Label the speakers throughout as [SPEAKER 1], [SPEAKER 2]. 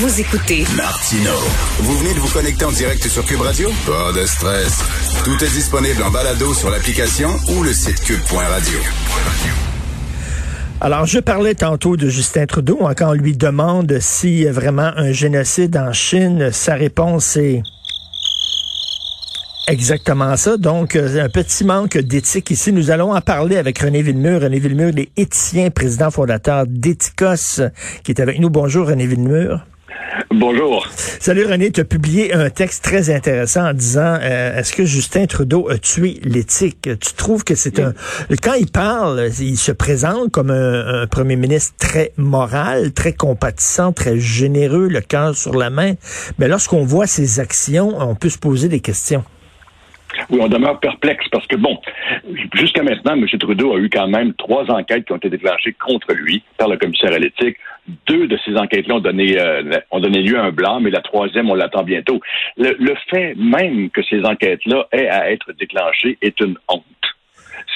[SPEAKER 1] Vous écoutez
[SPEAKER 2] Martino. Vous venez de vous connecter en direct sur Cube Radio? Pas de stress. Tout est disponible en balado sur l'application ou le site cube.radio.
[SPEAKER 3] Alors, je parlais tantôt de Justin Trudeau. Quand on lui demande s'il y a vraiment un génocide en Chine, sa réponse est exactement ça. Donc, euh, un petit manque d'éthique ici. Nous allons en parler avec René Villemur. René Villemur, il est éthicien, président fondateur d'Ethicos, qui est avec nous. Bonjour, René Villemur.
[SPEAKER 4] Bonjour.
[SPEAKER 3] Salut René, tu as publié un texte très intéressant en disant euh, est-ce que Justin Trudeau a tué l'éthique? Tu trouves que c'est un quand il parle, il se présente comme un, un, premier ministre très moral, très compatissant, très généreux, le cœur sur la main, mais lorsqu'on voit ses actions, on peut se poser des questions.
[SPEAKER 4] Oui, on demeure perplexe parce que, bon, jusqu'à maintenant, M. Trudeau a eu quand même trois enquêtes qui ont été déclenchées contre lui par le commissaire à l'éthique. Deux de ces enquêtes-là ont donné, euh, ont donné lieu à un blanc, mais la troisième, on l'attend bientôt. Le, le fait même que ces enquêtes-là aient à être déclenchées est une honte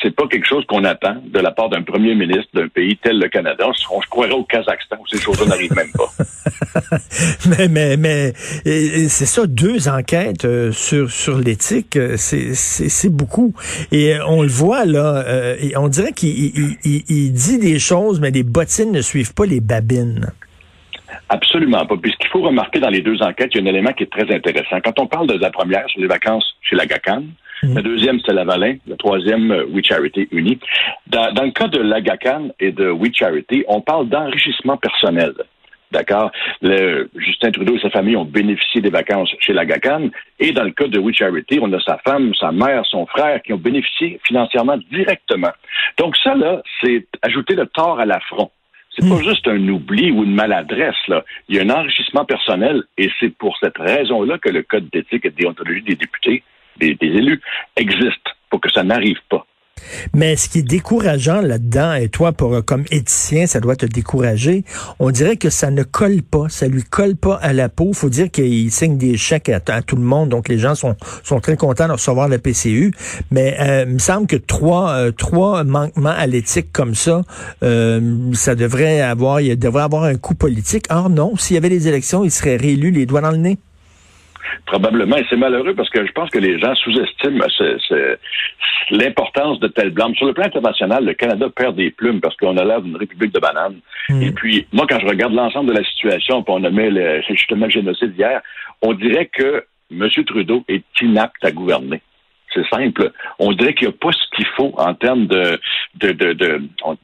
[SPEAKER 4] c'est pas quelque chose qu'on attend de la part d'un premier ministre d'un pays tel le Canada. On, se croirait au Kazakhstan où ces choses-là n'arrivent même pas.
[SPEAKER 3] mais mais mais c'est ça, deux enquêtes euh, sur sur l'éthique, euh, c'est c'est beaucoup. Et euh, on le voit là, et on dirait qu'il il, il, il dit des choses, mais les bottines ne suivent pas les babines.
[SPEAKER 4] Absolument pas. Puis ce qu'il faut remarquer dans les deux enquêtes, il y a un élément qui est très intéressant. Quand on parle de la première sur les vacances chez la GACAN, mm. la deuxième, c'est la Valin, la troisième, We Charity Uni. Dans, dans, le cas de la GACAN et de We Charity, on parle d'enrichissement personnel. D'accord? Justin Trudeau et sa famille ont bénéficié des vacances chez la GACAN. Et dans le cas de We Charity, on a sa femme, sa mère, son frère qui ont bénéficié financièrement directement. Donc ça, là, c'est ajouter le tort à l'affront. C'est pas juste un oubli ou une maladresse, là. Il y a un enrichissement personnel et c'est pour cette raison-là que le Code d'éthique et de déontologie des députés, des, élus, existe, pour que ça n'arrive pas.
[SPEAKER 3] Mais ce qui est décourageant là-dedans, et toi, pour comme éthicien, ça doit te décourager, on dirait que ça ne colle pas, ça lui colle pas à la peau. faut dire qu'il signe des chèques à, tout le monde, donc les gens sont, sont très contents de recevoir la PCU. Mais euh, il me semble que trois, euh, trois manquements à l'éthique comme ça, euh, ça devrait avoir, il devrait avoir un coup politique. Or non, s'il y avait des élections, il serait réélu les doigts dans le nez.
[SPEAKER 4] Probablement, et c'est malheureux parce que je pense que les gens sous-estiment l'importance de telles blâmes. Sur le plan international, le Canada perd des plumes parce qu'on a l'air d'une république de bananes. Mm. Et puis, moi, quand je regarde l'ensemble de la situation, puis on a mis le, justement le génocide hier, on dirait que M. Trudeau est inapte à gouverner. C'est simple. On dirait qu'il n'y a pas ce qu'il faut en termes de, de, de, de,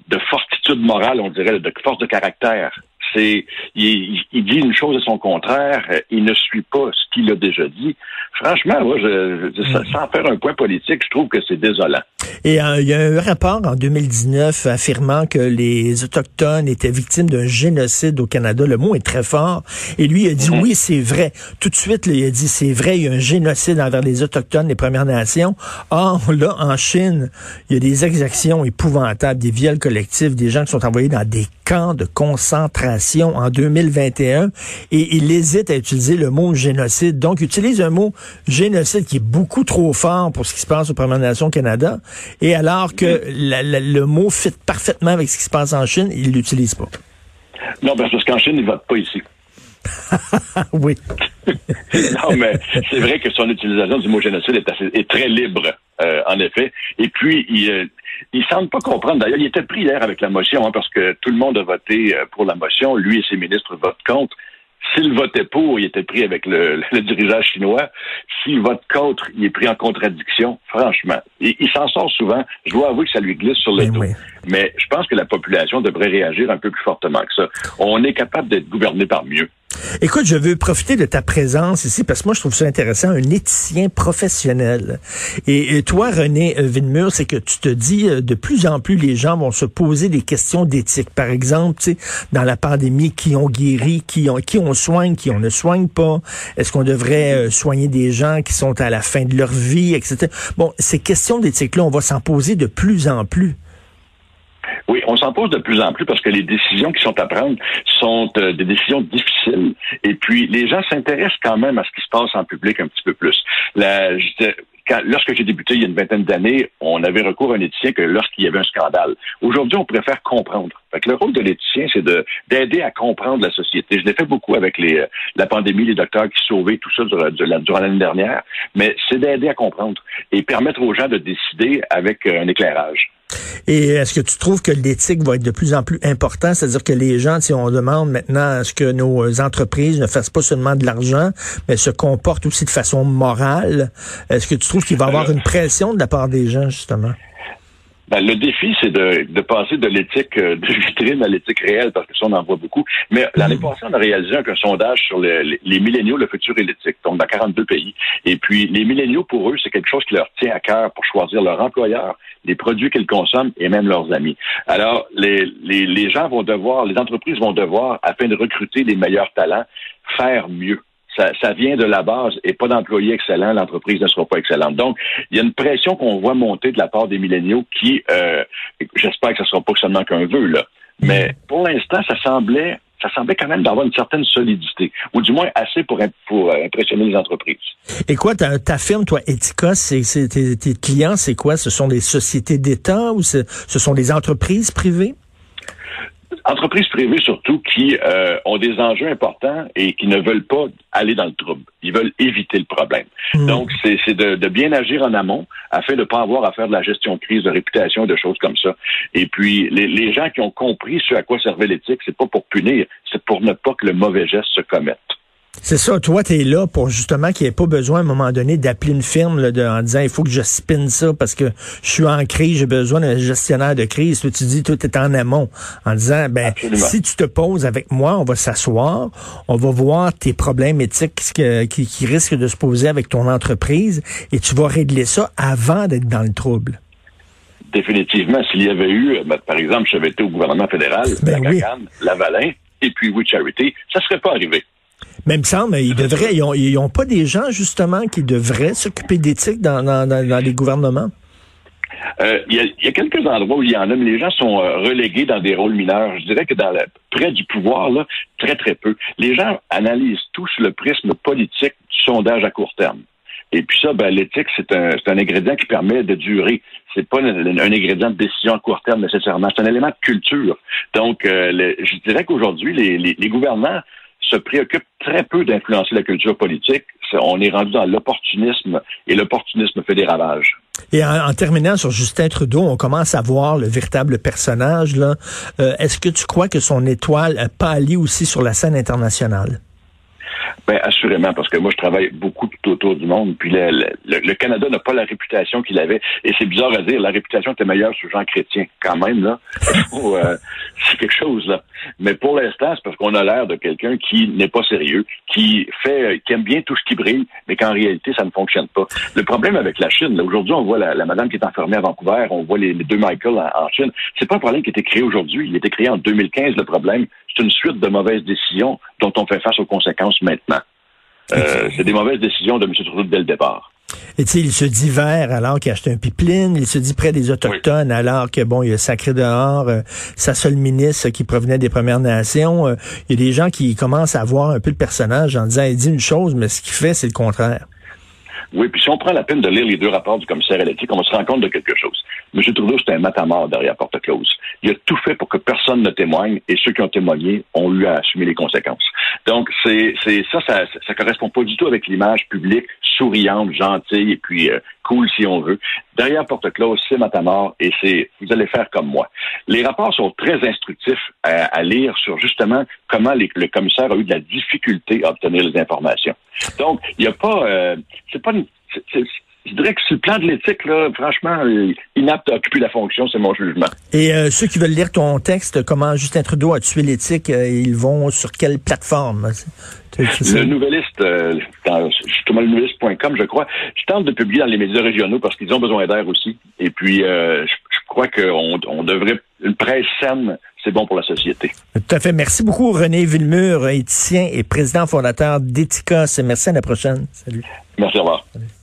[SPEAKER 4] de fortitude morale, on dirait, de force de caractère. C'est, il, il, dit une chose et son contraire. Il ne suit pas ce qu'il a déjà dit. Franchement, moi, je, je, mm. sans faire un point politique, je trouve que c'est désolant.
[SPEAKER 3] Et euh, il y a un rapport en 2019 affirmant que les Autochtones étaient victimes d'un génocide au Canada. Le mot est très fort. Et lui, il a dit, mm-hmm. oui, c'est vrai. Tout de suite, là, il a dit, c'est vrai, il y a un génocide envers les Autochtones, les Premières Nations. Or, là, en Chine, il y a des exactions épouvantables, des viols collectifs, des gens qui sont envoyés dans des camps de concentration en 2021. Et il hésite à utiliser le mot génocide. Donc, il utilise un mot génocide qui est beaucoup trop fort pour ce qui se passe aux Premières Nations au Canada. Et alors que la, la, le mot fit parfaitement avec ce qui se passe en Chine, il l'utilise pas.
[SPEAKER 4] Non, parce qu'en Chine, il vote pas ici.
[SPEAKER 3] oui.
[SPEAKER 4] non, mais c'est vrai que son utilisation du mot génocide est, assez, est très libre, euh, en effet. Et puis, il, euh, il semble pas comprendre. D'ailleurs, il était pris hier avec la motion, hein, parce que tout le monde a voté euh, pour la motion. Lui et ses ministres votent contre. S'il votait pour, il était pris avec le, le dirigeant chinois. S'il vote contre, il est pris en contradiction, franchement. Et, il s'en sort souvent. Je dois avouer que ça lui glisse sur le
[SPEAKER 3] Mais
[SPEAKER 4] dos.
[SPEAKER 3] oui.
[SPEAKER 4] Mais je pense que la population devrait réagir un peu plus fortement que ça. On est capable d'être gouverné par mieux.
[SPEAKER 3] Écoute, je veux profiter de ta présence ici parce que moi, je trouve ça intéressant, un éthicien professionnel. Et, toi, René Villemur, c'est que tu te dis, euh, de plus en plus, les gens vont se poser des questions d'éthique. Par exemple, dans la pandémie, qui ont guéri, qui on, qui on soigne, qui on ne soigne pas? Est-ce qu'on devrait euh, soigner des gens qui sont à la fin de leur vie, etc. Bon, ces questions d'éthique-là, on va s'en poser de plus en plus.
[SPEAKER 4] Oui, on s'en pose de plus en plus parce que les décisions qui sont à prendre sont euh, des décisions difficiles. Et puis, les gens s'intéressent quand même à ce qui se passe en public un petit peu plus. La, lorsque j'ai débuté il y a une vingtaine d'années, on avait recours à un éthicien que lorsqu'il y avait un scandale. Aujourd'hui, on préfère comprendre. Fait le rôle de l'éthicien, c'est de d'aider à comprendre la société. Je l'ai fait beaucoup avec les, la pandémie, les docteurs qui sauvaient tout ça durant l'année dernière, mais c'est d'aider à comprendre et permettre aux gens de décider avec euh, un éclairage.
[SPEAKER 3] Et est-ce que tu trouves que l'éthique va être de plus en plus important? C'est-à-dire que les gens, si on demande maintenant à ce que nos entreprises ne fassent pas seulement de l'argent, mais se comportent aussi de façon morale, est-ce que tu trouves qu'il va y avoir une pression de la part des gens, justement?
[SPEAKER 4] Ben, le défi, c'est de, de, passer de l'éthique euh, de vitrine à l'éthique réelle, parce que ça, on en voit beaucoup. Mais l'année mm. passée, on a réalisé un, sondage sur les, les, milléniaux, le futur et l'éthique, donc dans 42 pays. Et puis, les milléniaux, pour eux, c'est quelque chose qui leur tient à cœur pour choisir leur employeur, les produits qu'ils consomment et même leurs amis. Alors, les, les, les gens vont devoir, les entreprises vont devoir, afin de recruter les meilleurs talents, faire mieux ça, vient de la base et pas d'employés excellents, l'entreprise ne sera pas excellente. Donc, il y a une pression qu'on voit monter de la part des milléniaux qui, euh, j'espère que ce ne sera pas seulement qu'un vœu, là. Mais pour l'instant, ça semblait ça semblait quand même d'avoir une certaine solidité, ou du moins assez pour, euh, impressionner les entreprises.
[SPEAKER 3] Et quoi, ta, firme, toi, c'est, tes, tes, clients, c'est quoi? Ce sont des sociétés d'État ou ce sont des entreprises privées?
[SPEAKER 4] Entreprises privées surtout qui euh, ont des enjeux importants et qui ne veulent pas aller dans le trouble. Ils veulent éviter le problème. Hmm. Donc, c'est de, de, bien agir en amont afin de ne pas avoir à faire de la gestion de crise, de réputation, de choses comme ça. Et puis, les, les gens qui ont compris ce à quoi servait l'éthique, c'est pas pour punir, c'est pour ne pas que le mauvais geste se commette.
[SPEAKER 3] C'est ça. Toi, tu es là pour justement qu'il n'y ait pas besoin à un moment donné d'appeler une firme là, de, en disant il faut que je spinne ça parce que je suis en crise, j'ai besoin d'un gestionnaire de crise. Toi, tu dis tout est en amont en disant ben si tu te poses avec moi, on va s'asseoir, on va voir tes problèmes éthiques qui, qui risquent de se poser avec ton entreprise et tu vas régler ça avant d'être dans le trouble
[SPEAKER 4] définitivement, s'il y avait eu, ben, par exemple, j'avais été au gouvernement fédéral, ben la oui. Lavalin, et puis We Charity, ça serait pas arrivé.
[SPEAKER 3] Mais il me semble, ils devraient, ils ont, pas des gens justement qui devraient s'occuper d'éthique dans, les gouvernements?
[SPEAKER 4] Euh, il y, a quelques endroits où il y en a, mais les gens sont euh, relégués dans des rôles mineurs. Je dirais que dans près du pouvoir, là, très très peu. Les gens analysent tous le prisme politique du sondage à court terme. Et puis ça, ben, l'éthique, c'est un, un, ingrédient qui permet de durer. C'est pas un, ingrédient de décision à court terme nécessairement. C'est un élément de culture. Donc, euh, je dirais qu'aujourd'hui, les, les, les, gouvernants se préoccupe très peu d'influencer la culture politique. On est rendu dans l'opportunisme et l'opportunisme fait des ravages.
[SPEAKER 3] Et en, terminant sur Justin Trudeau, on commence à voir le véritable personnage. Euh, est-ce que tu crois que son étoile pâlit aussi sur la scène internationale?
[SPEAKER 4] Ben assurément, parce que moi je travaille beaucoup tout autour du monde, puis le, le, Canada n'a pas la réputation qu'il avait, et c'est bizarre à dire, la réputation était meilleure sous Jean Chrétien, quand même là. Euh, c'est quelque chose là. Mais pour l'instant, c'est parce qu'on a l'air de quelqu'un qui n'est pas sérieux, qui fait, qui aime bien tout ce qui brille, mais qu'en réalité ça ne fonctionne pas. Le problème avec la Chine, aujourd'hui on voit la, madame qui est enfermée à Vancouver, on voit les, deux Michael en, en Chine. C'est pas un problème qui a été créé aujourd'hui, il a été créé en 2015. Le problème, c'est une suite de mauvaises décisions dont on fait face aux conséquences maintenant. Euh, c'est des mauvaises décisions de M. Trudeau dès le départ.
[SPEAKER 3] Et tu sais, il se dit vert alors qu'il a acheté un pipeline, il se dit près des Autochtones alors que, bon, il a sacré dehors euh, sa seule ministre qui provenait des Premières Nations. Euh, il y a des gens qui commencent à voir un peu le personnage en disant, il dit une chose, mais ce qu'il fait, c'est le contraire.
[SPEAKER 4] Oui, puis si on prend la peine de lire les deux rapports du commissaire à l'éthique, on se rendre compte de quelque chose. M. Trudeau, c'est un matamor derrière porte close. Il a tout fait pour que personne ne témoigne et ceux qui ont témoigné ont eu à assumer les conséquences. Donc, c'est, c'est ça, ça, ça correspond pas du tout avec l'image publique souriante, gentille et puis euh, cool si on veut. Derrière porte close, c'est matamor et c'est vous allez faire comme moi. Les rapports sont très instructifs à, lire sur justement comment le commissaire a eu de la difficulté à obtenir les informations. Donc, il n'y a pas, euh, c'est pas je dirais que sur le plan de l'éthique, là, franchement, euh, inapte à occuper la fonction, c'est mon jugement.
[SPEAKER 3] Et euh, ceux qui veulent lire ton texte, comment Justin Trudeau a tué l'éthique, euh, ils vont sur quelle plateforme?
[SPEAKER 4] Le Nouvelliste, euh, dans, justement, le nouvelliste.com, je crois, je tente de publier dans les médias régionaux parce qu'ils ont besoin d'air aussi. Et puis, je, je, crois qu'on on devrait, une presse saine, c'est bon pour la société.
[SPEAKER 3] Tout à fait. Merci beaucoup, René Villemur, éthicien et président fondateur d'Ethicos. Merci à la prochaine. Salut.
[SPEAKER 4] Merci, au revoir. Salut.